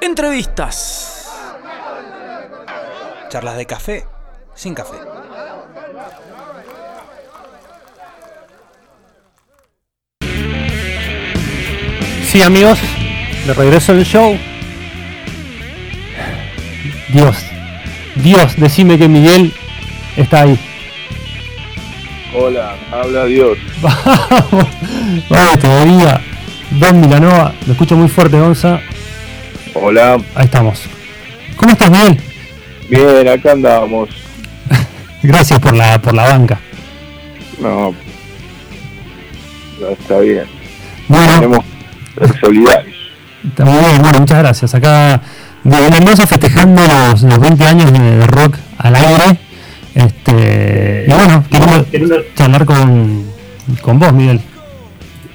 Entrevistas. Charlas de café sin café. Sí, amigos, de regreso al show. Dios, Dios, decime que Miguel está ahí. Hola, habla Dios. Vamos, vamos todavía. Don Milanova, lo escucho muy fuerte, Gonza. Hola, Ahí estamos. ¿Cómo estás, Miguel? bien, acá andamos. Gracias por la, por la banca. No, no, está bien. Bueno, Tenemos solidarios. está muy bien, bueno, muchas gracias. Acá de Mendoza festejando los, los 20 años de, rock al aire. Este, y bueno, queremos charlar con, con vos, Miguel.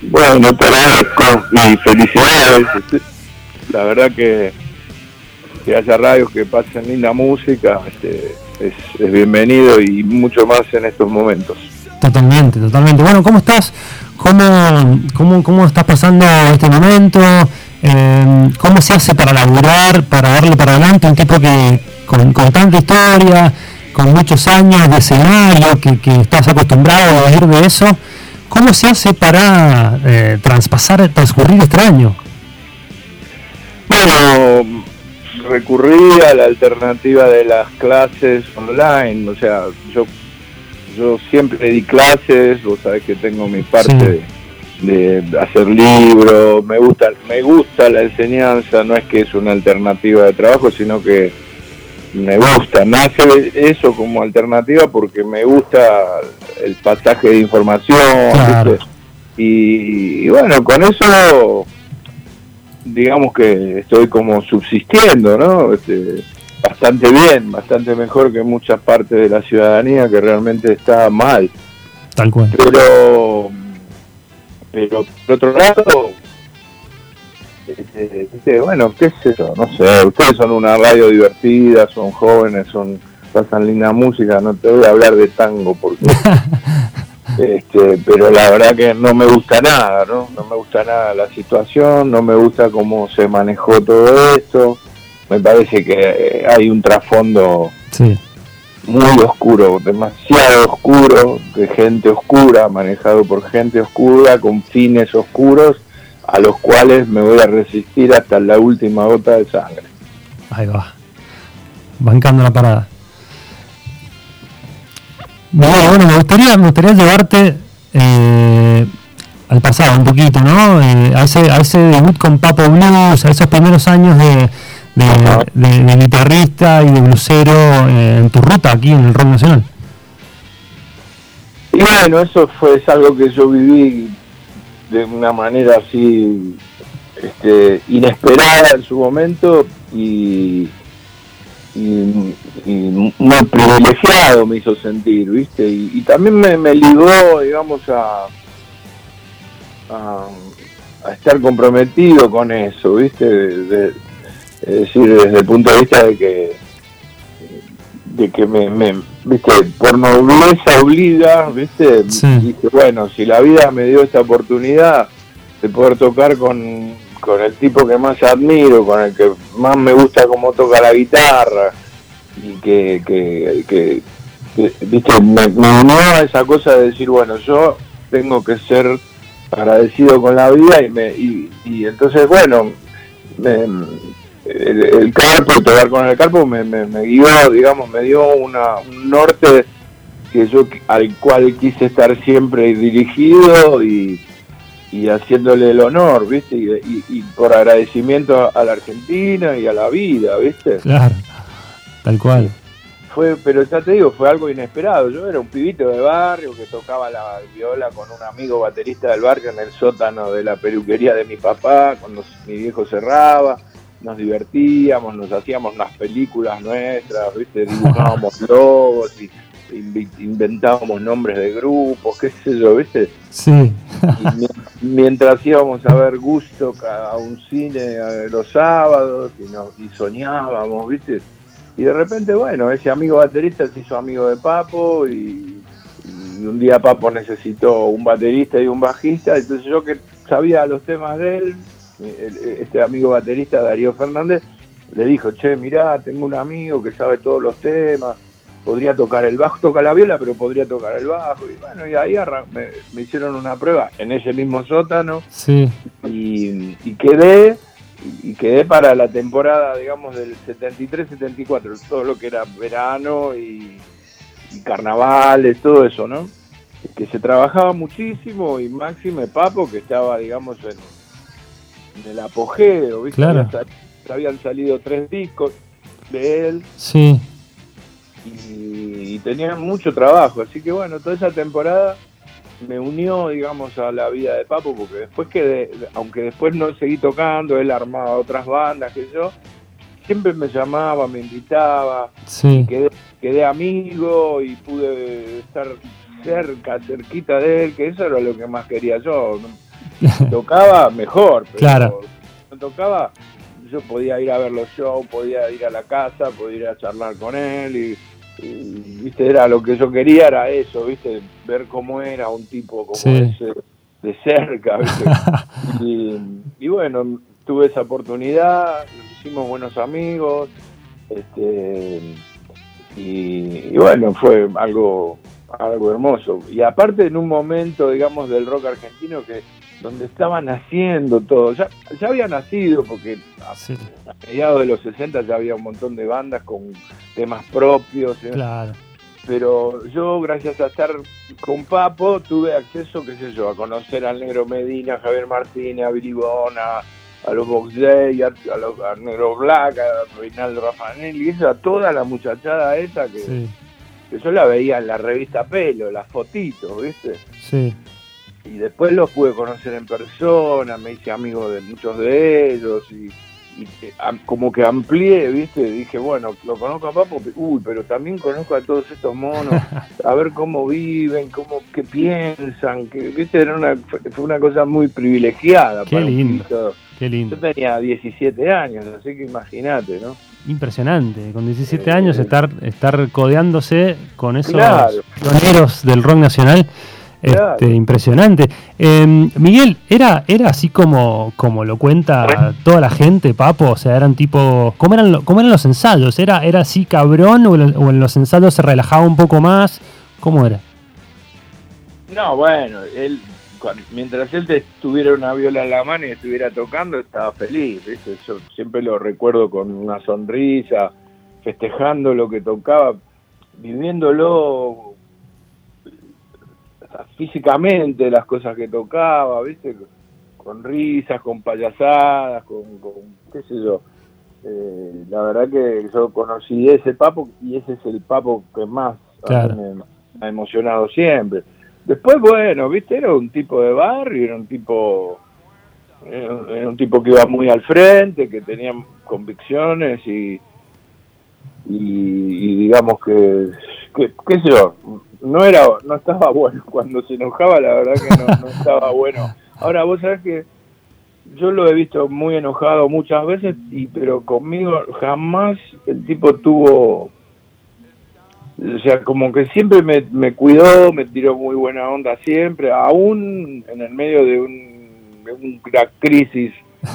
Bueno, te agradezco y felicidades. La verdad que que haya radios que pasen linda música este, es, bienvenido y mucho más en estos momentos. Totalmente, totalmente. Bueno, ¿cómo estás? ¿Cómo, cómo, cómo estás pasando este momento? Eh, ¿Cómo se hace para laburar, para darle para adelante un tipo que con, con tanta historia, con muchos años de escenario, que, estás acostumbrado a vivir de eso? ¿Cómo se hace para eh, transcurrir este año? Bueno, recurrí a la alternativa de las clases online, o sea, yo yo siempre di clases, vos sabés que tengo mi parte de, de hacer libros, me gusta, me gusta la enseñanza, no es que es una alternativa de trabajo, sino que me gusta, nace eso como alternativa porque me gusta el pasaje de información, Claro. ¿viste? Y, y bueno, con eso digamos que estoy como subsistiendo, ¿no? Este, bastante bien, bastante mejor que muchas partes de la ciudadanía que realmente está mal. Tal cual. Pero, pero por otro lado, este, viste, bueno, qué sé yo, no sé, ustedes son una radio divertida, son jóvenes, son pasan linda música, no te voy a hablar de tango porque este, pero la verdad que no me gusta nada, ¿no? No me gusta nada la situación, no me gusta cómo se manejó todo esto. Me parece que eh, hay un trasfondo Sí, muy oscuro, demasiado oscuro, de gente oscura, manejado por gente oscura, con fines oscuros, a los cuales me voy a resistir hasta la última gota de sangre. ahí va. Bancando la parada. Bueno, me gustaría, me gustaría llevarte eh, al pasado un poquito, ¿no? Eh, a, ese, a ese debut con Papo Blues, a esos primeros años de, de, guitarrista y de blusero eh, en tu ruta aquí en el rock nacional. Y bueno, eso fue algo que yo viví de una manera así este, inesperada en su momento y, y, y muy privilegiado me hizo sentir, ¿viste? Y, y también me, me ligó, digamos, a, a, a estar comprometido con eso, ¿viste? De- de- es decir, desde el punto de vista de que de que me, me viste por nobleza obliga viste Sí. dije bueno si la vida me dio esta oportunidad de poder tocar con, con el tipo que más admiro con el que más me gusta cómo toca la guitarra y que, que, viste me, me unió a esa cosa de decir bueno yo tengo que ser agradecido con la vida y me y, y entonces bueno me- el, el carpo, tocar con el carpo me, me, me guió, digamos, me dio una, un norte que yo al cual quise estar siempre dirigido y, y haciéndole el honor, ¿viste? Y, y- y por agradecimiento a la Argentina y a la vida, ¿viste? Claro, tal cual. Fue, pero ya te digo, fue algo inesperado. Yo era un pibito de barrio que tocaba la viola con un amigo baterista del barrio en el sótano de la peluquería de mi papá, cuando mi viejo cerraba. Nos divertíamos, nos hacíamos unas películas nuestras, ¿viste? Dibujábamos logos y inventábamos nombres de grupos, qué sé yo, ¿viste? Sí, Y mientras íbamos a ver gusto a un cine los sábados y, nos, y soñábamos, ¿viste? Y de repente, bueno, ese amigo baterista se hizo amigo de Papo y, y un día Papo necesitó un baterista y un bajista, entonces yo que sabía los temas de él, este amigo baterista Darío Fernández le dijo, che, mirá, tengo un amigo que sabe todos los temas, podría tocar el bajo, toca la viola, pero podría tocar el bajo. Y bueno, y ahí me, hicieron una prueba en ese mismo sótano. Sí. Y, quedé, y quedé para la temporada, digamos, del 73-74, todo lo que era verano y, y carnavales, todo eso, ¿no? Que se trabajaba muchísimo y Máxime Papo, que estaba, digamos, en, el apogeo, ¿viste? Claro. Habían salido tres discos de él. Sí y, tenía mucho trabajo. Así que bueno, toda esa temporada me unió, digamos, a la vida de Papo, porque después que, aunque después no seguí tocando, él armaba otras bandas que yo, siempre me llamaba, me invitaba, quedé, quedé amigo y pude estar cerca, cerquita de él, que eso era lo que más quería yo. Tocaba mejor, pero claro. no tocaba, yo podía ir a ver los shows, podía ir a la casa, podía ir a charlar con él y viste, era lo que yo quería, era eso, viste, ver cómo era un tipo como ese de cerca, y, bueno, tuve esa oportunidad, nos hicimos buenos amigos, este, y, bueno, fue algo, algo hermoso. Y aparte en un momento, digamos, del rock argentino que donde estaba naciendo todo. Ya, ya había nacido, porque a, mediados de los 60 ya había un montón de bandas con temas propios. ¿eh? Claro. Pero yo, gracias a estar con Papo, tuve acceso, qué sé yo, a conocer al Negro Medina, a Javier Martínez, a Billy a los Box Day, a, los, Negro Black, a Reinaldo Raffanelli, y a toda la muchachada esa que, que yo la veía en la revista Pelo, las fotitos, ¿viste? Sí y después los pude conocer en persona, me hice amigo de muchos de ellos y, como que amplié, ¿viste? Dije, bueno, lo conozco a Papo, uy, pero también conozco a todos estos monos, a ver cómo viven, cómo qué piensan, que, ¿viste? Era una, fue una cosa muy privilegiada. Qué lindo, qué lindo. Yo tenía 17 años, así que imagínate, ¿no? Impresionante, con 17 años estar, estar codeándose con esos pioneros del rock nacional este, impresionante. Em, Miguel, ¿era, ¿era así como, como lo cuenta toda la gente, Papo? O sea, eran tipo. ¿Cómo eran, cómo eran los ensayos? ¿Era, ¿Era así cabrón o, en los ensayos se relajaba un poco más? ¿Cómo era? No, bueno, él, mientras él te tuviera una viola en la mano y estuviera tocando, estaba feliz. Yo siempre lo recuerdo con una sonrisa, festejando lo que tocaba, viviéndolo físicamente las cosas que tocaba, ¿viste? Con risas, con payasadas, con, qué sé yo. Eh, la verdad que yo conocí ese papo y ese es el papo que más me, ha emocionado siempre. Después, bueno, ¿viste? Era un tipo de barrio, era un tipo era un tipo que iba muy al frente, que tenía convicciones y, y, digamos que, que, qué sé yo, no era no estaba bueno. Cuando se enojaba la verdad que no, estaba bueno. Ahora vos sabés que yo lo he visto muy enojado muchas veces y pero conmigo jamás el tipo tuvo o sea como que siempre me, me cuidó me tiró muy buena onda siempre aún en el medio de, un, una crisis.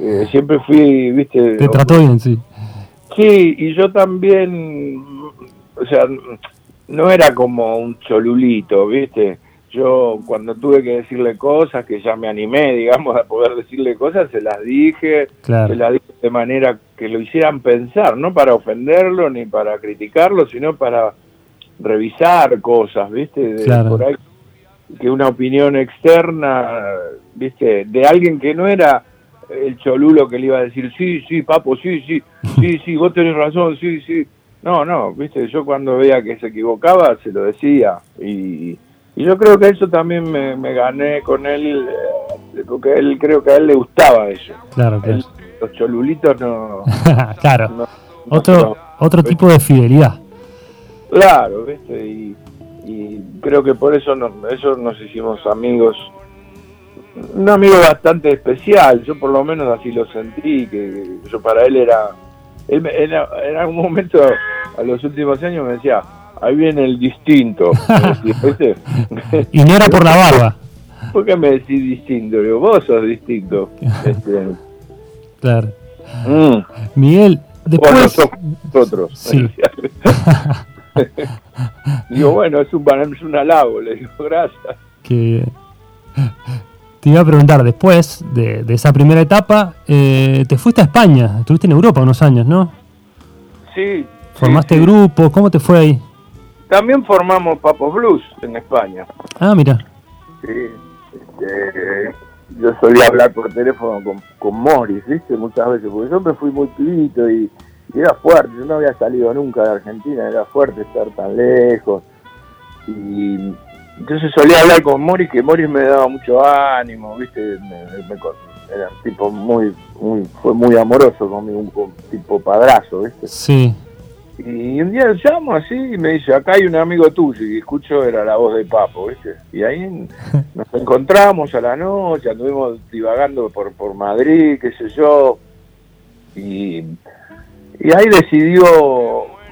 Eh, siempre fui viste te trató bien sí. Sí y yo también o sea no era como un cholulito, ¿viste? Yo cuando tuve que decirle cosas, que ya me animé, digamos, a poder decirle cosas, se las dije, se las dije de manera que lo hicieran pensar, no para ofenderlo ni para criticarlo, sino para revisar cosas, ¿viste? De, por ahí que una opinión externa, ¿viste? De alguien que no era el cholulo que le iba a decir, sí, sí, papo, sí, sí, sí, sí, vos tenés razón, sí, sí no, no, viste, yo cuando veía que se equivocaba se lo decía y, yo creo que eso también me, gané con él, eh, porque él creo que a él le gustaba eso. Claro, claro. los cholulitos no... claro, otro, otro tipo de fidelidad. Claro, viste, y, creo que por eso nos, eso nos hicimos amigos un amigo bastante especial, yo por lo menos así lo sentí, que yo para él era él, en algún momento, a los últimos años, me decía, ahí viene el distinto. y no era por la barba. ¿Por qué me decís distinto? Le digo, vos sos distinto. Este, Claro. mm, Miguel, después. nosotros. Sí. digo, bueno, es un, es un halago, le digo, gracias. que te iba a preguntar, después de, de esa primera etapa, eh, te fuiste a España, estuviste en Europa unos años, ¿no? Sí. Formaste sí, sí. grupos, ¿cómo te fue ahí? También formamos Papos Blues en España. Ah, mira, Sí, este, yo solía hablar por teléfono con, con Morris, ¿viste? Muchas veces, porque yo me fui muy pibito y, y era fuerte, yo no había salido nunca de Argentina, era fuerte estar tan lejos. Y entonces solía hablar con Morris, que Morris me daba mucho ánimo, ¿viste? Me- era un tipo muy, muy, fue muy amoroso conmigo, un, un tipo padrazo, ¿viste? sí, Y un día lo llamo así y me dice, acá hay un amigo tuyo, y escucho era la voz de Papo, ¿viste? Y ahí nos encontramos a la noche, anduvimos divagando por, por Madrid, qué sé yo, y, y ahí decidió,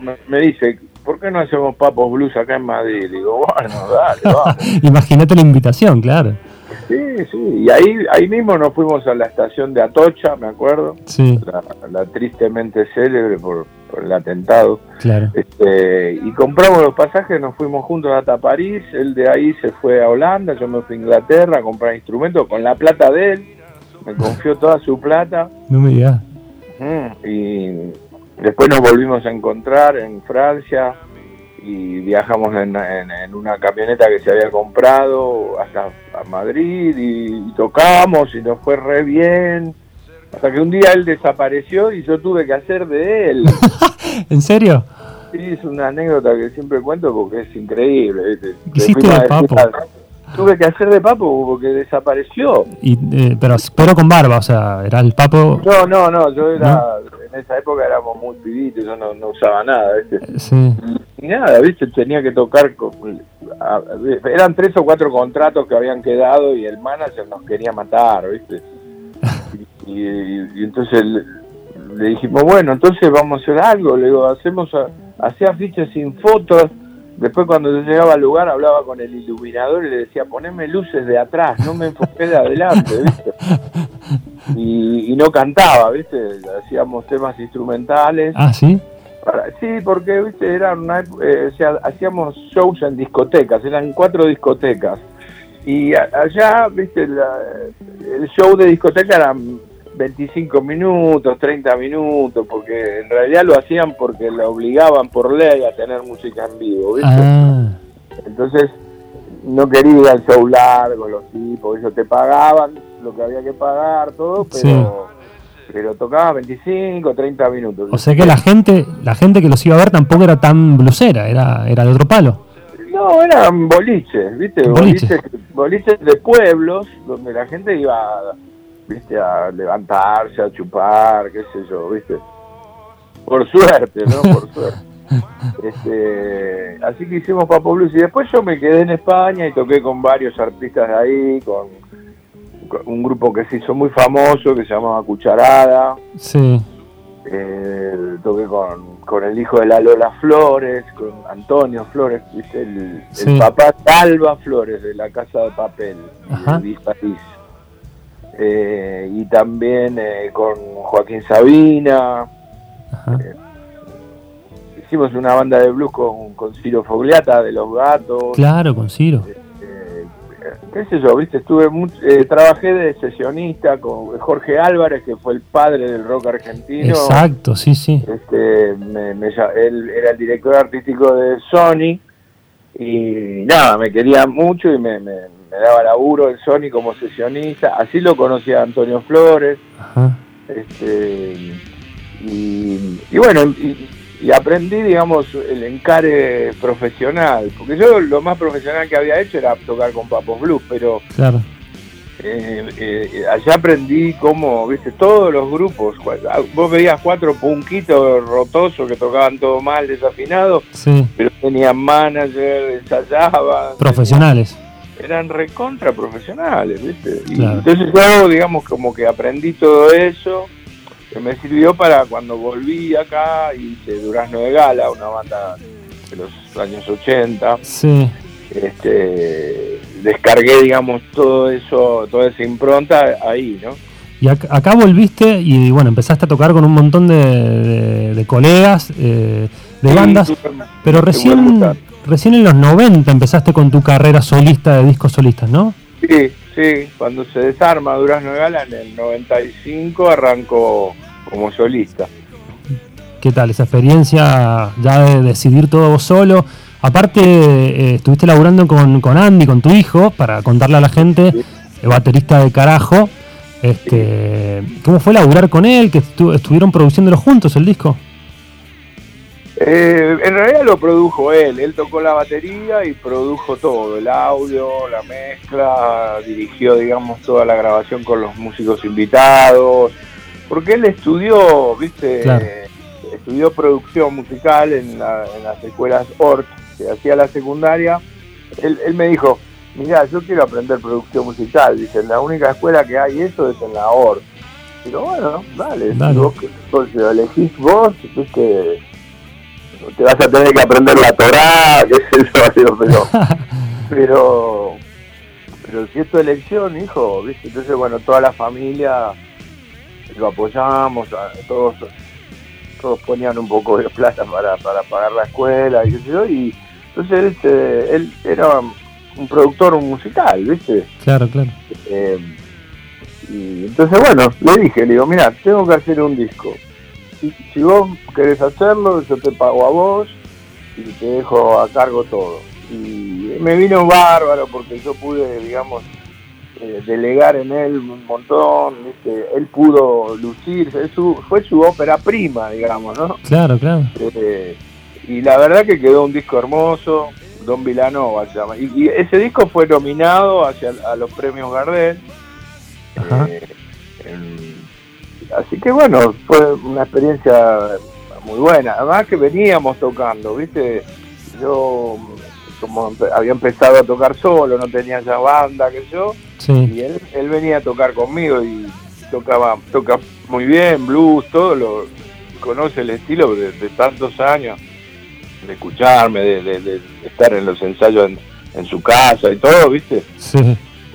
me, me dice, ¿por qué no hacemos Papos Blues acá en Madrid? Digo, bueno, dale, vamos. imagínate la invitación, claro. Sí, sí, y ahí, ahí mismo nos fuimos a la estación de Atocha, me acuerdo, Sí, la, la tristemente célebre por, por el atentado. claro. Este, y compramos los pasajes, nos fuimos juntos hasta París, él de ahí se fue a Holanda, yo me fui a Inglaterra a comprar instrumentos con la plata de él, me confió toda su plata No me digas. mm, y después nos volvimos a encontrar en Francia y viajamos en, en- en una camioneta que se había comprado hasta a Madrid y, y tocamos y nos fue re bien. Hasta que un día él desapareció y yo tuve que hacer de él. ¿En serio? Sí, es una anécdota que siempre cuento porque es increíble. ¿Qué hiciste de Papo? al- Tuve que hacer de papo porque desapareció. Y, eh, pero, pero con barba, o sea, era el papo. No, no, no, yo era, en esa época éramos muy pibitos, yo no, no usaba nada, ¿viste? Sí, Y nada, ¿viste? Tenía que tocar, con, a- eran tres o cuatro contratos que habían quedado y el manager nos quería matar, ¿viste? Y, y- y entonces le, le dijimos, bueno, entonces vamos a hacer algo, le digo, hacemos, a- hacía afiches sin fotos, después cuando yo llegaba al lugar hablaba con el iluminador y le decía, poneme luces de atrás, no me enfoqué de adelante, ¿viste? Y, y no cantaba, ¿viste? Hacíamos temas instrumentales. ah, sí, Para- sí, porque viste era una eh, o sea, hacíamos shows en discotecas, eran cuatro discotecas. Y a- allá, viste, la- el show de discoteca eran 25 minutos, 30 minutos, porque en realidad lo hacían porque lo obligaban por ley a tener música en vivo, ¿viste? ah, Entonces no querían show largo los tipos, ellos te pagaban lo que había que pagar, todo, pero, pero tocaba 25, 30 minutos. o sea que la gente, la gente que los iba a ver tampoco era tan blusera, era, era de otro palo. No, eran boliches, ¿viste? Boliches. Boliches, boliches de pueblos donde la gente iba, ¿viste? A levantarse, a chupar, qué sé yo, ¿viste? Por suerte, ¿no? Por suerte. Este, así que hicimos Papo Blues y después yo me quedé en España y toqué con varios artistas de ahí, con, con un grupo que se hizo muy famoso que se llamaba Cucharada. Sí, Eh, toqué con, con el hijo de la Lola Flores, con Antonio Flores, ¿viste? El, papá de Alba Flores de la Casa de Papel, Ajá. de París. Eh, y también eh, con Joaquín Sabina. ajá. Hicimos una banda de blues con, con Ciro Fogliata de Los Gatos. Claro, con Ciro. Eh, qué sé yo, viste, estuve eh, trabajé de sesionista con Jorge Álvarez, que fue el padre del rock argentino. Exacto, sí, sí. este me, me él era el director artístico de Sony y nada, me quería mucho y me, me- me daba laburo en Sony como sesionista, así lo conocí a Antonio Flores, Ajá. este y, y bueno, y, y aprendí, digamos, el encare profesional, porque yo lo más profesional que había hecho era tocar con Papos Blues, pero Claro. eh, eh, allá aprendí cómo, viste, todos los grupos, ah, vos veías cuatro punquitos rotosos que tocaban todo mal, desafinados, Sí. pero tenían manager, ensayaban. Profesionales. Eran recontra profesionales, viste. Y Claro. entonces yo, digamos, como que aprendí todo eso, que me sirvió para cuando volví acá, hice Durazno de Gala, una banda de los años 80, Sí. este descargué, digamos, todo eso, toda esa impronta ahí, ¿no? Y acá, volviste y bueno, empezaste a tocar con un montón de, colegas, eh, de bandas, pero recién, recién en los 90 empezaste con tu carrera solista de discos solistas, ¿no? Sí, sí, cuando se desarma Durazno Gala en el 95 arrancó como solista. ¿Qué tal esa experiencia ya de decidir todo vos solo? Aparte, eh, estuviste laburando con, con, Andy, con tu hijo, para contarle a la gente, el baterista de carajo. Este, ¿Cómo fue laburar con él? ¿Que estuvieron produciéndolo juntos el disco? Eh, en realidad lo produjo él, él tocó la batería y produjo todo, el audio, la mezcla, dirigió, digamos, toda la grabación con los músicos invitados, porque él estudió, viste, estudió producción musical en, las escuelas ORT, que hacía la secundaria. Él, me dijo, mira, yo quiero aprender producción musical. Dice, la única escuela que hay eso es en la ORT. Digo, bueno, dale, si vos lo elegís vos, que te vas a tener que aprender la Torah, qué sé yo, pero, pero, pero si es tu elección, hijo, ¿viste? Entonces, bueno, toda la familia lo apoyamos, todos todos ponían un poco de plata para, para pagar la escuela y qué sé yo, y entonces este, él era un productor musical, ¿viste? Claro, claro. Eh, y entonces, bueno, le dije, le digo, mira, tengo que hacer un disco. Si, si vos querés hacerlo, yo te pago a vos y te dejo a cargo todo. Y me vino bárbaro porque yo pude, digamos, eh, delegar en él un montón, él pudo lucirse, fue su ópera prima, digamos, ¿no? Claro, claro. Eh, y la verdad que quedó un disco hermoso, Don Villanova se llama. Y, ese disco fue nominado hacia a los premios Gardel. Eh, así que bueno, fue una experiencia muy buena. Además que veníamos tocando, ¿viste? Yo como había empezado a tocar solo, no tenía ya banda, que yo, y él, él venía a tocar conmigo y tocaba, toca muy bien, blues, todo lo conoce el estilo de, tantos años, de escucharme, de, estar en los ensayos en, su casa y todo, ¿viste?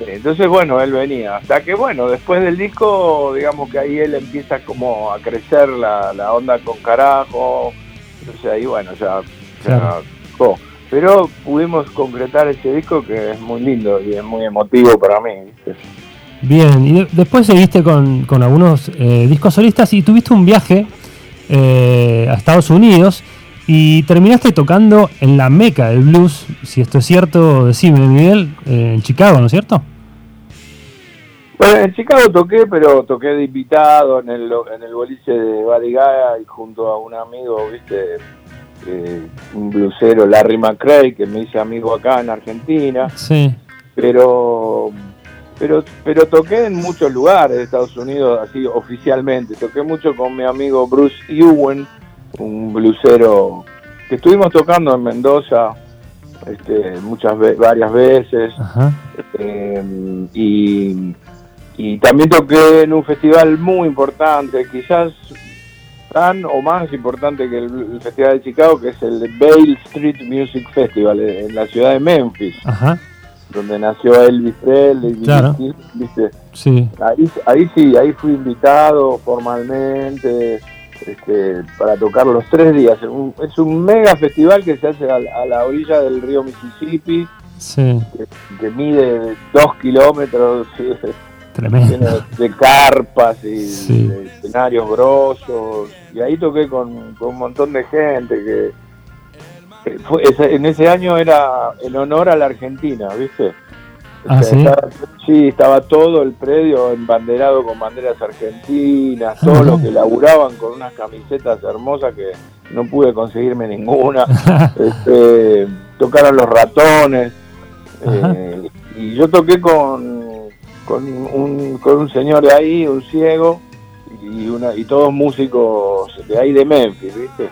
Entonces, bueno, él venía. Hasta que, bueno, después del disco, digamos que ahí él empieza como a crecer la, onda con carajo. Entonces ahí, bueno, ya, ya pero pudimos concretar ese disco que es muy lindo y es muy emotivo para mí. Bien, y después seguiste con, algunos eh, discos solistas y tuviste un viaje eh, a Estados Unidos y terminaste tocando en la meca del blues, si esto es cierto, decime Miguel, eh, en Chicago, ¿no es cierto? Bueno, en Chicago toqué, pero toqué de invitado en el, en el boliche de Buddy y junto a un amigo, viste, eh, un blusero Larry McRae que me hice amigo acá en Argentina. Sí. Pero pero pero toqué en muchos lugares de Estados Unidos así oficialmente. Toqué mucho con mi amigo Bruce Ewen, un blusero que estuvimos tocando en Mendoza este, muchas varias veces este, y, y también toqué en un festival muy importante, quizás tan o más importante que el, Festival de Chicago, que es el Bale Street Music Festival en la ciudad de Memphis, donde nació Elvis Presley. Claro. Sí. Ahí, ahí sí, ahí fui invitado formalmente este, para tocar los tres días. es un mega festival que se hace a, la orilla del río Mississippi, que, mide dos kilómetros. Tremendo. De, carpas y de escenarios grosos. Y ahí toqué con, un montón de gente que, en ese año era en honor a la Argentina, ¿viste? Ah, ¿sí? Estaba, sí, estaba todo el predio embanderado con banderas argentinas, todos los que laburaban con unas camisetas hermosas que no pude conseguirme ninguna. este, tocaron los ratones. Eh, y yo toqué con con un, con un señor de ahí, un ciego, y, una, y todos músicos de ahí de Memphis, ¿viste?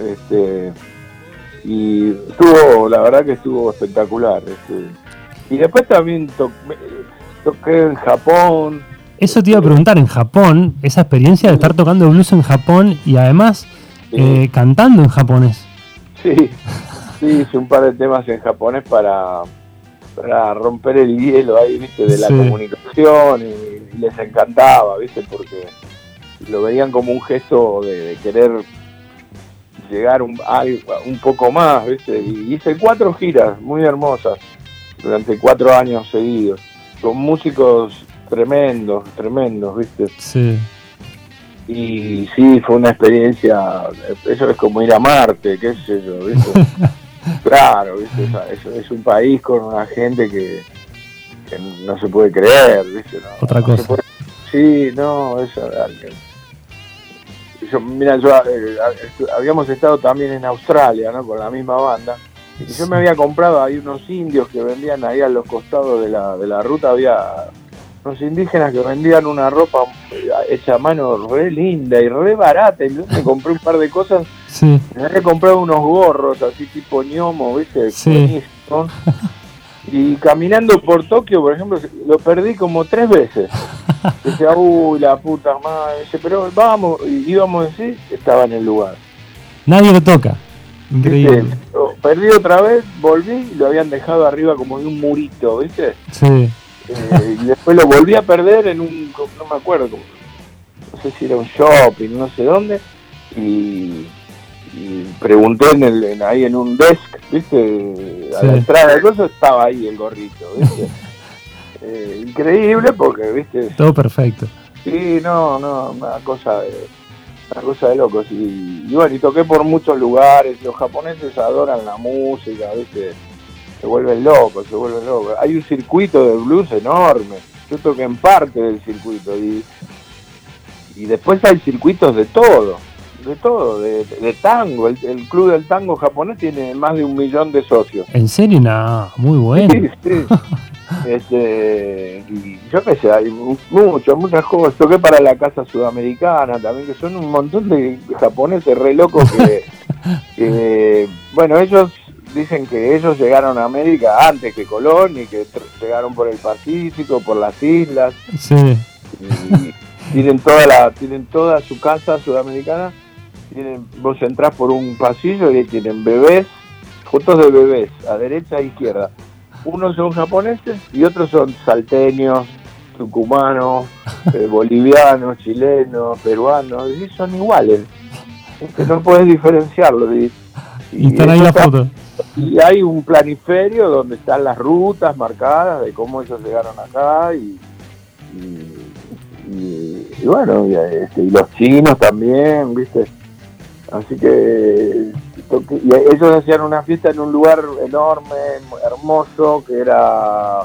Este, y estuvo, la verdad que estuvo espectacular. Este. Y después también toqué en Japón. Eso te iba a preguntar, en Japón, esa experiencia de estar tocando blues en Japón y además eh, cantando en japonés. Sí, sí, hice un par de temas en japonés para, para romper el hielo ahí, viste, de la comunicación y, les encantaba, viste, porque lo veían como un gesto de, querer llegar un, un poco más, viste, y hice cuatro giras muy hermosas durante cuatro años seguidos, con músicos tremendos, tremendos, viste. Sí. Y sí, fue una experiencia, eso es como ir a Marte, qué sé yo, ¿viste? claro, ¿viste? Es, un país con una gente que, no se puede creer, ¿viste? Otra cosa. sí, no, eso yo, mira, yo eh, habíamos estado también en Australia, ¿no? Con la misma banda. Y yo me había comprado ahí unos indios que vendían ahí a los costados de la, de la ruta, había los indígenas que vendían una ropa hecha a mano re linda y re barata. Y yo me compré un par de cosas. Me había comprado unos gorros así tipo ñomo, ¿viste? Y caminando por Tokio, por ejemplo, lo perdí como tres veces. Decía, uy, la puta madre. pero vamos, y íbamos así, estaba en el lugar. Nadie lo toca. Increíble. Perdí otra vez, volví y lo habían dejado arriba como de un murito, ¿viste? Sí. Eh, y después lo volví a perder en un, no me acuerdo, no sé si era un shopping, no sé dónde, y, pregunté en el, ahí en un desk, ¿viste? A la entrada de cosas estaba ahí el gorrito, ¿viste? Eh, increíble porque, ¿viste? Todo perfecto. Sí, no, no, una cosa de, una cosa de locos. Y, y bueno, y toqué por muchos lugares, los japoneses adoran la música, ¿viste? se vuelven locos, se vuelven locos. Hay un circuito de blues enorme. Yo toqué en parte del circuito y, y después hay circuitos de todo, de todo, de, tango. El, club del tango japonés tiene más de un millón de socios. ¿En serio? No, muy bueno. Sí, sí. este, y yo qué sé, hay muchas, muchas cosas. Toqué para la Casa Sudamericana también, que son un montón de japoneses re locos que bueno, ellos dicen que ellos llegaron a América antes que Colón y que llegaron por el Pacífico, por las islas. Sí. tienen toda la, tienen toda su casa sudamericana. Tienen, vos entrás por un pasillo y tienen bebés, fotos de bebés, a derecha e izquierda. Unos son japoneses y otros son salteños, tucumanos, eh, bolivianos, chilenos, peruanos, y son iguales. no puedes diferenciarlo. Y, y, están ahí la foto y hay un planiferio donde están las rutas marcadas de cómo ellos llegaron acá y, y, bueno, este, y, los chinos también, ¿viste? Así que ellos hacían una fiesta en un lugar enorme, hermoso, que era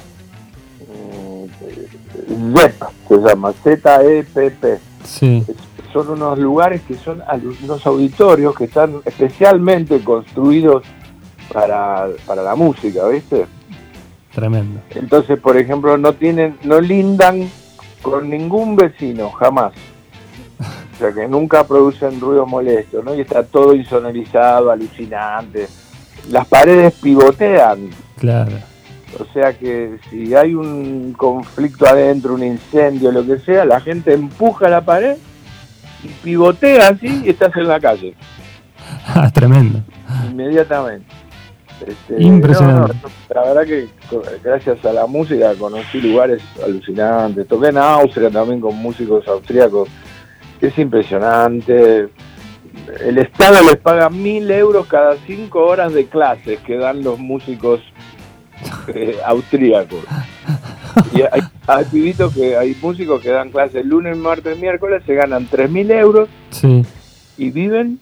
mm, ZEP, se llama Z-E-P-P. Sí. Son unos lugares que son unos auditorios que están especialmente construidos para, para la música, ¿viste? Tremendo. Entonces, por ejemplo, no tienen, no lindan con ningún vecino, jamás. O sea que nunca producen ruido molesto, ¿no? Y está todo insonorizado, alucinante. Las paredes pivotean. Claro. O sea que si hay un conflicto adentro, un incendio, lo que sea, la gente empuja la pared y pivotea así y estás en la calle. Ah, tremendo. Inmediatamente. Este, Impresionante. la verdad que gracias a la música conocí lugares alucinantes. Toqué en Austria también con músicos austríacos. Es impresionante. El Estado les paga mil euros cada cinco horas de clases que dan los músicos eh, austríacos. Y hay, hay pibitos que hay músicos que dan clases lunes, martes, miércoles, se ganan tres mil euros y viven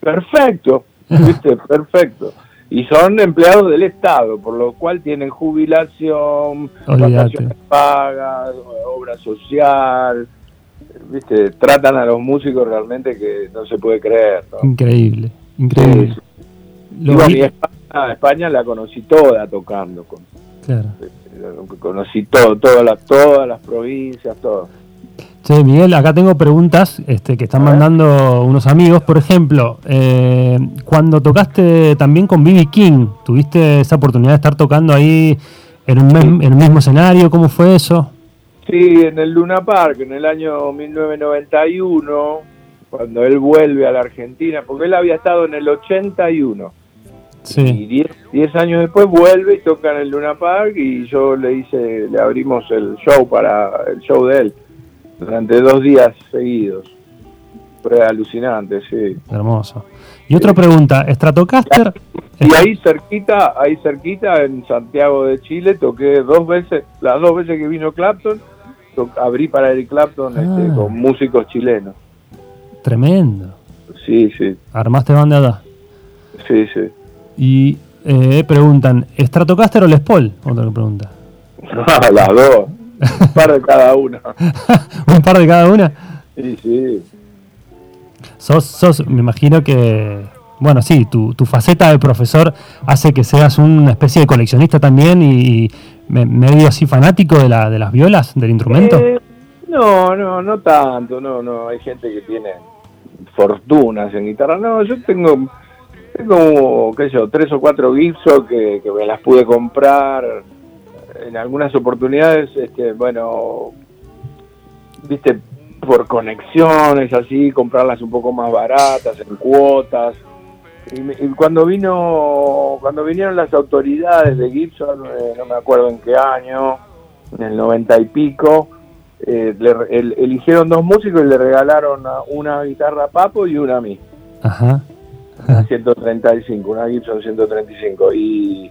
perfecto, ¿viste? Perfecto y son empleados del Estado, por lo cual tienen jubilación, vacaciones pagas, obra social, viste, tratan a los músicos realmente que no se puede creer. Increíble, increíble. España, la conocí toda tocando. Con, claro. Conocí todo, todas las, todas las provincias, todo. Che, Miguel, acá tengo preguntas este, que están mandando unos amigos. Por ejemplo, eh, cuando tocaste también con B.B. King, ¿tuviste esa oportunidad de estar tocando ahí en, un en el mismo escenario? ¿Cómo fue eso? Sí, en el Luna Park, en el año 1991, cuando él vuelve a la Argentina, porque él había estado en el 81. Y 10 años después vuelve y toca en el Luna Park y yo le hice, le abrimos el show para el show de él durante dos días seguidos. Fue alucinante, sí. Hermoso. Y otra pregunta, Stratocaster. Y ahí cerquita, ahí cerquita en Santiago de Chile toqué dos veces, las dos veces que vino Clapton, abrí para Eric Clapton este, ah. con músicos chilenos. Tremendo. Sí, sí. ¿Armaste banda? Sí, sí. Y eh, preguntan, ¿Stratocaster o Les Paul? Otra pregunta. las dos. Un par de cada una. ¿Un par de cada una? Sí, sí. Sos, sos, me imagino que, bueno, sí, tu, tu faceta de profesor hace que seas una especie de coleccionista también y, medio así fanático de, la, de las violas, del instrumento. Eh, no, no, no tanto, no, no, hay gente que tiene fortunas en guitarra, no, yo tengo, tengo, qué sé yo, tres o cuatro Gibson que, que me las pude comprar en algunas oportunidades, este, bueno, viste, por conexiones, así, comprarlas un poco más baratas, en cuotas. Y, cuando vino, cuando vinieron las autoridades de Gibson, eh, no me acuerdo en qué año, en el noventa y pico, eh, eligieron dos músicos y le regalaron una, guitarra a Papo y una a mí. Ajá. 135, una Gibson 135. Y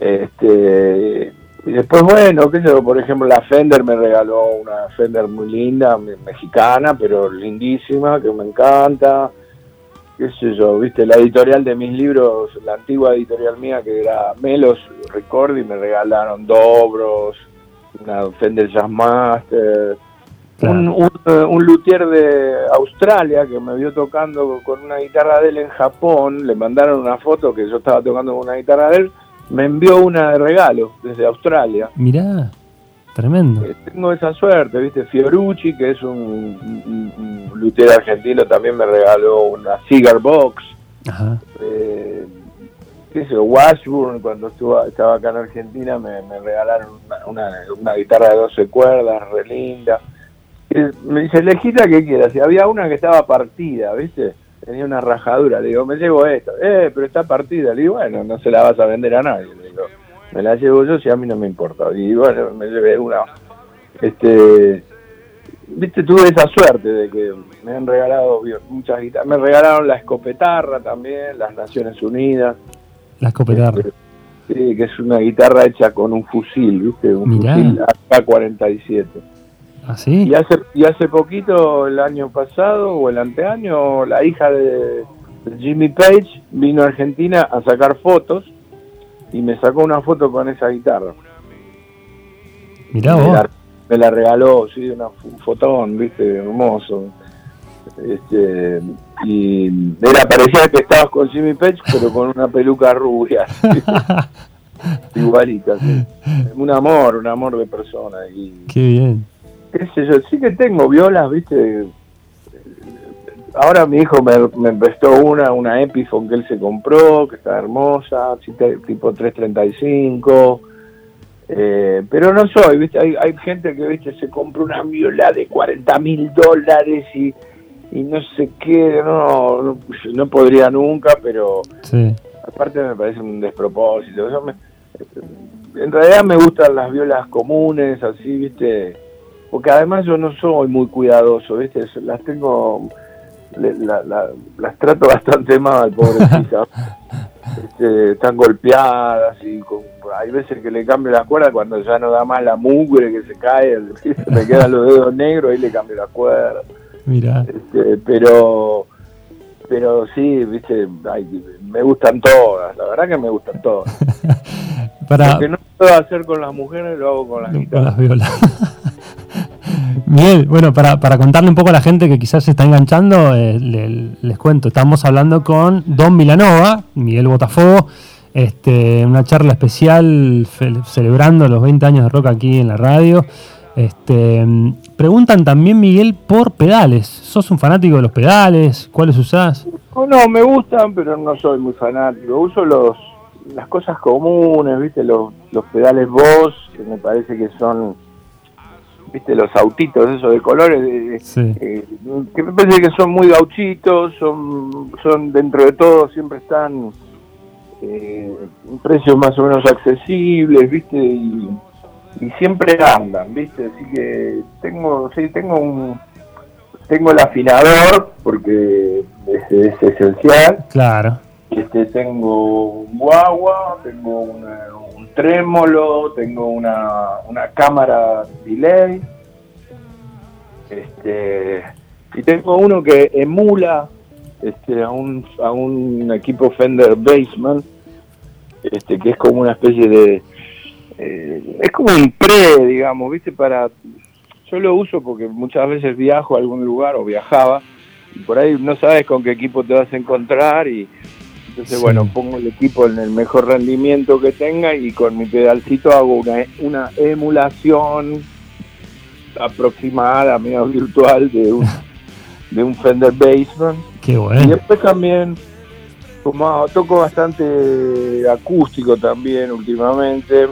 este y después, bueno, qué sé yo, por ejemplo, la Fender me regaló una Fender muy linda, mexicana, pero lindísima, que me encanta. Qué sé yo, viste, la editorial de mis libros, la antigua editorial mía que era Melos Record, y me regalaron Dobros, una Fender Jazzmaster. Un, un, un, luthier de Australia que me vio tocando con una guitarra de él en Japón, le mandaron una foto que yo estaba tocando con una guitarra de él, me envió una de regalo desde Australia. Mirá, tremendo. Eh, tengo esa suerte, ¿viste? Fiorucci, que es un, un, argentino, también me regaló una cigar box. Ajá. Eh, qué sé Washburn, cuando estuvo, estaba acá en Argentina, me, regalaron una, guitarra de 12 cuerdas, re linda. me dice, elegita que quieras. Y había una que estaba partida, ¿viste? tenía una rajadura, le digo, me llevo esto, eh, pero está partida, le digo, bueno, no se la vas a vender a nadie, le digo, me la llevo yo si a mí no me importa, y bueno, me llevé una, este, viste, tuve esa suerte de que me han regalado muchas guitarras, me regalaron la escopetarra también, las Naciones Unidas. La escopetarra. Este, sí, que es una guitarra hecha con un fusil, viste, un fusil AK-47. ¿Ah, y hace, y hace poquito, el año pasado o el anteaño, la hija de, Jimmy Page vino a Argentina a sacar fotos y me sacó una foto con esa guitarra. Mirá vos. Me la, regaló, sí, una, un fotón, viste, hermoso. Este, y era, parecía que estabas con Jimmy Page, pero con una peluca rubia. Igualita, sí. Un amor, un amor de persona. Y, Qué bien qué sé yo, sí que tengo violas, viste. Ahora mi hijo me, me prestó una, una Epiphone que él se compró, que está hermosa, tipo 335. Eh, pero no soy, ¿viste? Hay, hay gente que, ¿viste? Se compra una viola de 40 mil dólares y, y no sé qué, no, no, podría nunca, pero aparte me parece un despropósito. en realidad me gustan las violas comunes, así, ¿viste? porque además yo no soy muy cuidadoso, ¿viste? Las tengo, las trato bastante mal, pobrecitas. este, están golpeadas y hay veces que le cambio la cuerda cuando ya no da más la mugre que se cae, me quedan los dedos negros, ahí le cambio la cuerda. Mira. Este, pero pero sí, viste, me gustan todas, la verdad que me gustan todas. Para... Lo que no puedo hacer con las mujeres lo hago con las Con las violas. Bien, bueno, para, para, contarle un poco a la gente que quizás se está enganchando, eh, les cuento, estamos hablando con Don Milanova, Miguel Botafogo, este, una charla especial celebrando los 20 años de rock aquí en la radio. Este, preguntan también, Miguel, por pedales. ¿Sos un fanático de los pedales? ¿Cuáles usás? No, me gustan, pero no soy muy fanático. Uso los las cosas comunes, ¿viste? Los, los pedales Boss, que me parece que son viste los autitos esos de colores eh, que me parece que son muy gauchitos son son dentro de todo siempre están eh, precios más o menos accesibles, ¿viste? Y, y siempre andan, ¿viste? Así que tengo, sí, tengo un tengo el afinador porque es, es esencial. Claro. Este, tengo un guagua, tengo una- un trémolo, tengo una, una cámara delay. Este, y tengo uno que emula este, a, un, a un equipo Fender Bassman, este, que es como una especie de... eh, es como un pre, digamos, ¿viste? Para... Yo lo uso porque muchas veces viajo a algún lugar o viajaba y por ahí no sabes con qué equipo te vas a encontrar y entonces Sí. bueno pongo el equipo en el mejor rendimiento que tenga y con mi pedalcito hago una, una emulación aproximada, medio virtual de un, de un Fender Bassman Qué y bueno. después también, como toco bastante acústico también últimamente,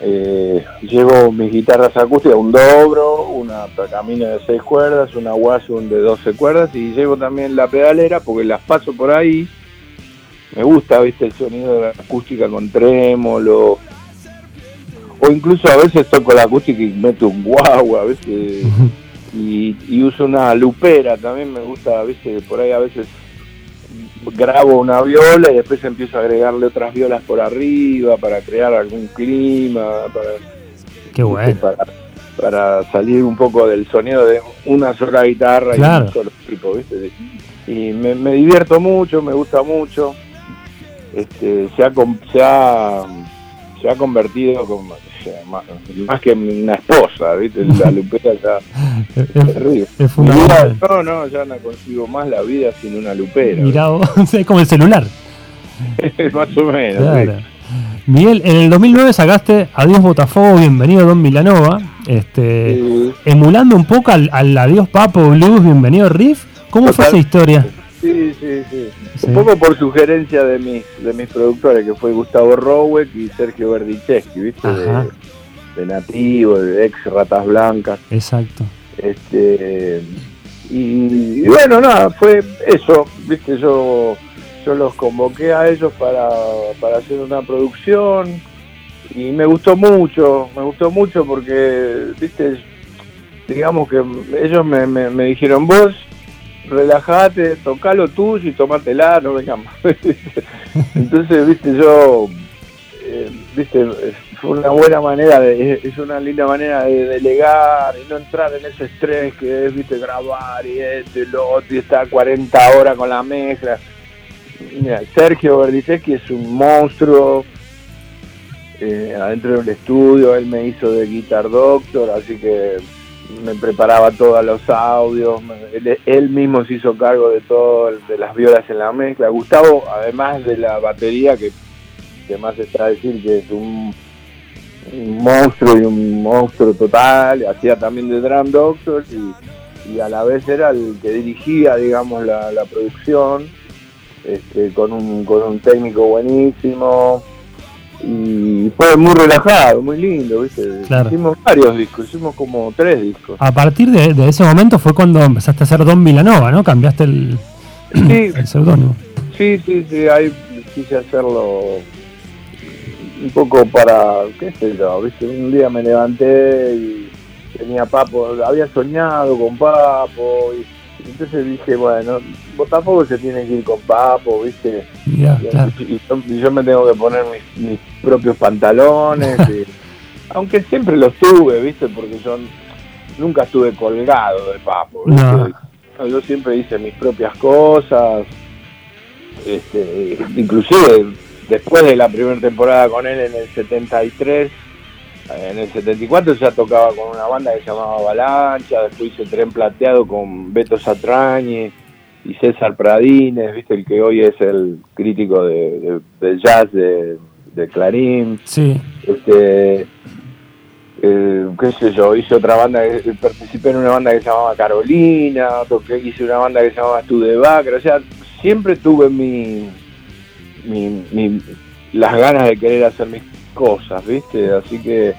eh, llevo mis guitarras acústicas, un dobro, una Takamine de 6 cuerdas, una Washun de 12 cuerdas y llevo también la pedalera porque las paso por ahí. Me gusta, viste, el sonido de la acústica con trémolo. O incluso a veces toco la acústica y meto un guagua, a veces y, y uso una lupera, también me gusta, viste, por ahí a veces grabo una viola y después empiezo a agregarle otras violas por arriba para crear algún clima, para, Qué bueno. para, para salir un poco del sonido de una sola guitarra Claro. y un solo tipo, viste. Y me, me divierto mucho, me gusta mucho. Este, se ha, se ha, se ha convertido como, más, más que una esposa, ¿viste? La lupera ya Es, terrible. es vida- no, no, ya no consigo más la vida sin una lupera. Mirá es como el celular. más o menos. Claro. sí. Miguel, en el 2009 sacaste Adiós Botafogo, bienvenido Don Milanova, este, Sí, emulando un poco al, al Adiós Papo Blues, bienvenido Riff. ¿Cómo fue esa historia? Sí, sí, sí. Sí. Un poco por sugerencia de mis, de mis productores, que fue Gustavo Rowek y Sergio Verdicheschi, ¿viste? Ajá. De, de Nativo, de ex Ratas Blancas. Exacto. Este, y, y bueno, nada, fue eso, viste, yo, yo los convoqué a ellos para, para hacer una producción y me gustó mucho, me gustó mucho porque, viste, digamos que ellos me, me, me dijeron, vos relajate, tocá lo tuyo y tomátela, no vengas más. Entonces, viste, yo, eh, viste, fue una buena manera, de, es- una linda manera de delegar y no entrar en ese estrés que es, viste, grabar y esto y lo otro y estar 40 horas con la mezcla. Mira, Sergio Verdicheschi es un monstruo eh, adentro del estudio, él me hizo de Guitar Doctor, así que me preparaba todos los audios, él, mismo se hizo cargo de todo, de las violas en la mezcla. Gustavo, además de la batería, que, que más está a decir que es un, monstruo y un monstruo total, hacía también de Drum Doctor y, y a la vez era el que dirigía, digamos, la, la producción, este, con, un, con un técnico buenísimo. Y fue muy relajado, muy lindo, ¿viste? Claro. Hicimos varios discos, hicimos como tres discos. A partir de, de ese momento fue cuando empezaste a ser Don Milanova, ¿no? Cambiaste el, Sí, el seudónimo. Sí, sí, sí, ahí quise hacerlo un poco para, qué sé yo, ¿viste? Un día me levanté y tenía Papo, había soñado con Papo y entonces dije, bueno, Botafogo se tiene que ir con Papo, ¿viste? Y, claro. y yo, y yo me tengo que poner mis, mis propios pantalones, y- aunque siempre los tuve, ¿viste? Porque yo nunca estuve colgado de Papo, ¿viste? No. Yo siempre hice mis propias cosas, este, inclusive después de la primera temporada con él en el 73, en el 74 ya tocaba con una banda que se llamaba Avalancha, después hice Tren Plateado con Beto Satrañi y César Pradines, viste el que hoy es el crítico de, jazz de, de Clarín, Sí, este eh, qué sé yo, hice otra banda, que- participé en una banda que se llamaba Carolina, toqué, hice una banda que se llamaba Studebaker, o sea, siempre tuve mi, mi, mi- las ganas de querer hacer mis cosas, ¿viste? Así que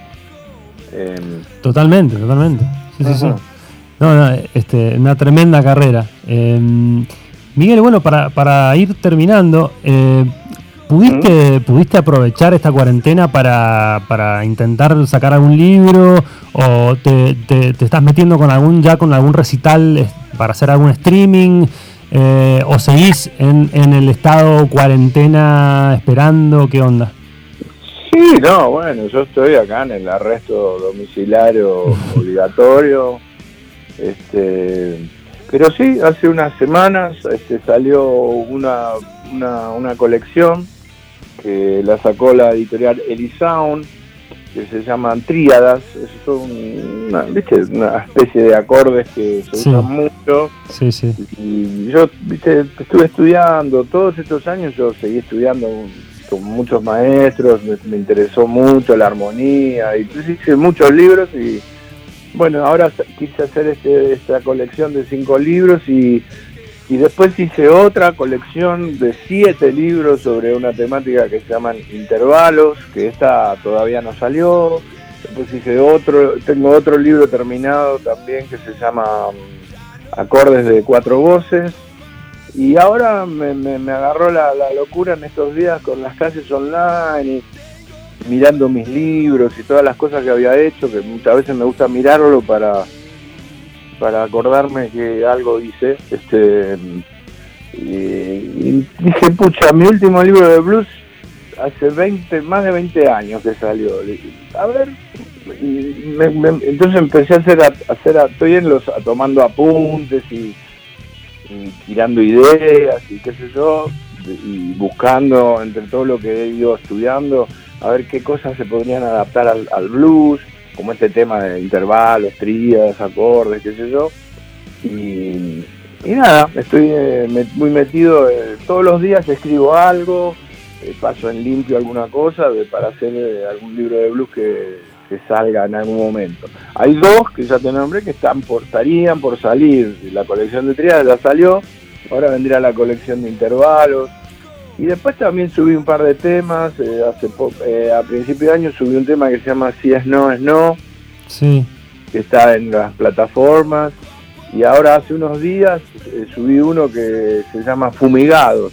em, totalmente, totalmente. Sí, sí, sí. No, no, este, una tremenda carrera. Eh, Miguel, bueno, para, para ir terminando, eh, ¿Pudiste, ¿Pudiste aprovechar esta cuarentena para, para intentar sacar algún libro o te, te, estás metiendo con algún ya con algún recital para hacer algún streaming eh, o seguís en, en el estado cuarentena esperando? ¿Qué onda? Sí, no, bueno, yo estoy acá en el arresto domiciliario obligatorio. Este, pero sí, hace unas semanas este, salió una, una, colección que la sacó la editorial Elisound, que se llaman tríadas, es una, una especie de acordes que se usan mucho. Sí, sí. Y yo ¿viste? estuve estudiando, todos estos años yo seguí estudiando con muchos maestros, me, interesó mucho la armonía, y pues hice muchos libros y bueno, ahora quise hacer este, esta colección de cinco libros y, y después hice otra colección de siete libros sobre una temática que se llaman intervalos, que esta todavía no salió. Después hice otro, tengo otro libro terminado también que se llama mm, Acordes de cuatro voces y ahora me, me, agarró la, locura en estos días con las clases online y mirando mis libros y todas las cosas que había hecho, que muchas veces me gusta mirarlo para, para acordarme que algo hice. Este, y, dije, pucha, mi último libro de blues hace 20, más de 20 años que salió. A ver, entonces empecé a hacer, a, hacer estoy en los, tomando apuntes y tirando ideas y qué sé yo, y buscando entre todo lo que he ido estudiando, a ver qué cosas se podrían adaptar al, blues, como este tema de intervalos, tríadas, acordes, qué sé yo. Y, nada, estoy eh, muy metido, eh, todos los días escribo algo, eh, paso en limpio alguna cosa para hacer algún libro de blues que que salga en algún momento. Hay dos que ya te nombré que están por, estarían por salir. La colección de triadas ya salió, ahora vendría la colección de intervalos. Y después también subí un par de temas. Eh, hace eh, a principio de año subí un tema que se llama Si es no, es no. Sí. Que está en las plataformas. Y ahora hace unos días eh, subí uno que se llama Fumigados.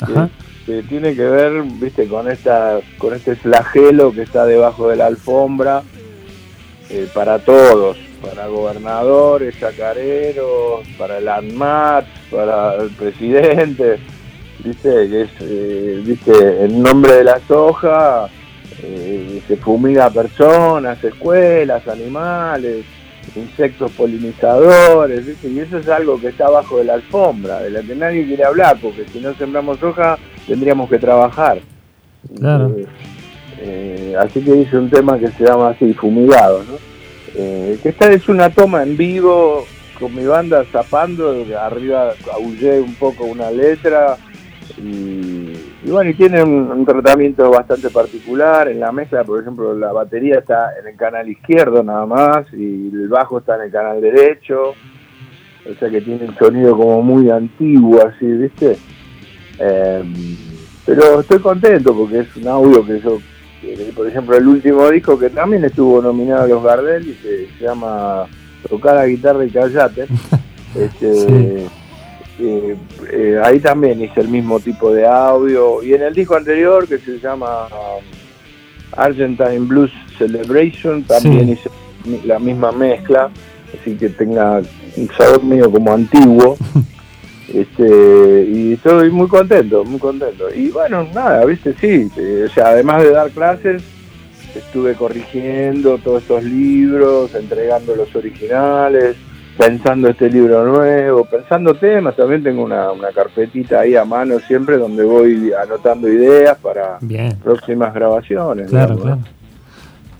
Ajá que tiene que ver, viste, con esta, con este flagelo que está debajo de la alfombra eh, para todos, para gobernadores, chacareros, para el ANMAT, para el presidente, viste, que es, eh, viste, en nombre de la soja eh, se fumiga personas, escuelas, animales, insectos polinizadores, ¿viste? y eso es algo que está abajo de la alfombra, de la que nadie quiere hablar, porque si no sembramos soja tendríamos que trabajar. Claro. Eh, eh, así que hice un tema que se llama así, Fumigado, ¿no? Eh, que esta es una toma en vivo con mi banda zapando, arriba aullé un poco una letra y, bueno, y tiene un, tratamiento bastante particular. En la mezcla, por ejemplo, la batería está en el canal izquierdo nada más y el bajo está en el canal derecho. O sea que tiene un sonido como muy antiguo, así, ¿viste? Em, pero estoy contento porque es un audio que yo, por ejemplo, el último disco que también estuvo nominado a los Gardel y se, llama Tocar la guitarra y callate. este, eh, eh, ahí también hice el mismo tipo de audio. Y en el disco anterior que se llama um, Argentine Blues Celebration también hice la misma mezcla, así que tenga un sabor medio como antiguo. Este, y estoy muy contento, muy contento. Y bueno, nada, viste, sí, eh, o sea, además de dar clases, estuve corrigiendo todos estos libros, entregando los originales, pensando este libro nuevo, pensando temas, también tengo una, carpetita ahí a mano siempre donde voy anotando ideas para próximas grabaciones. Claro, claro.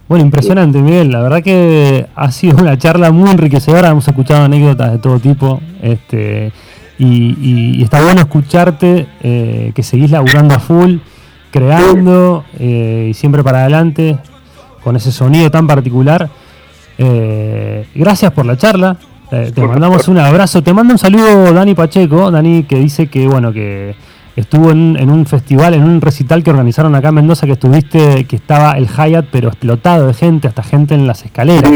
Bueno, impresionante, Miguel. La verdad que ha sido una charla muy enriquecedora. Hemos escuchado anécdotas de todo tipo. Este, y, está bueno escucharte eh, que seguís laburando a full, creando eh, y siempre para adelante con ese sonido tan particular. Eh, gracias por la charla. te mandamos un abrazo. Te mando un saludo Dani Pacheco, Dani que dice que bueno que estuvo en, un festival, en un recital que organizaron acá en Mendoza, que estuviste, que estaba el Hyatt, pero explotado de gente, hasta gente en las escaleras.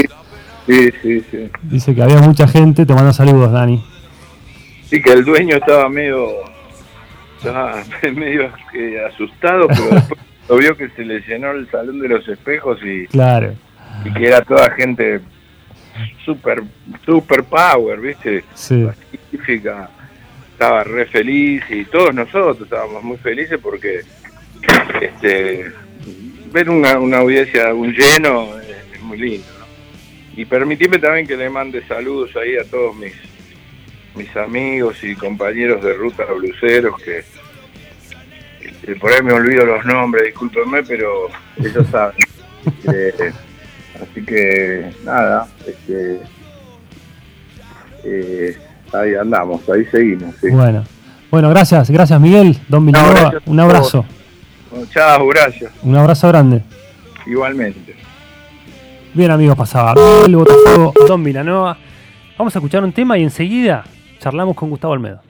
Sí, sí, sí. Dice que había mucha gente. Te mando saludos, Dani. Sí, que el dueño estaba medio estaba medio eh, asustado, pero después lo vio que se le llenó el salón de los espejos y, Claro. y que era toda gente super, super power, ¿viste? Sí. Científica. Estaba re feliz y todos nosotros estábamos muy felices porque este ver una, una audiencia, un lleno, eh, es muy lindo. ¿no? Y permitime también que le mande saludos ahí a todos mis mis amigos y compañeros de ruta bluseros que por ahí me olvido los nombres, discúlpenme, pero ellos saben. Eh, así que nada, este, eh, ahí andamos, ahí seguimos. sí. Bueno. Bueno, gracias, gracias Miguel, Don Vilanova, gracias a un abrazo, Bueno, chao, gracias. un abrazo grande. Igualmente. Bien amigos, pasaba Miguel Botafogo, Don Vilanova. Vamos a escuchar un tema y enseguida charlamos con Gustavo Almedo.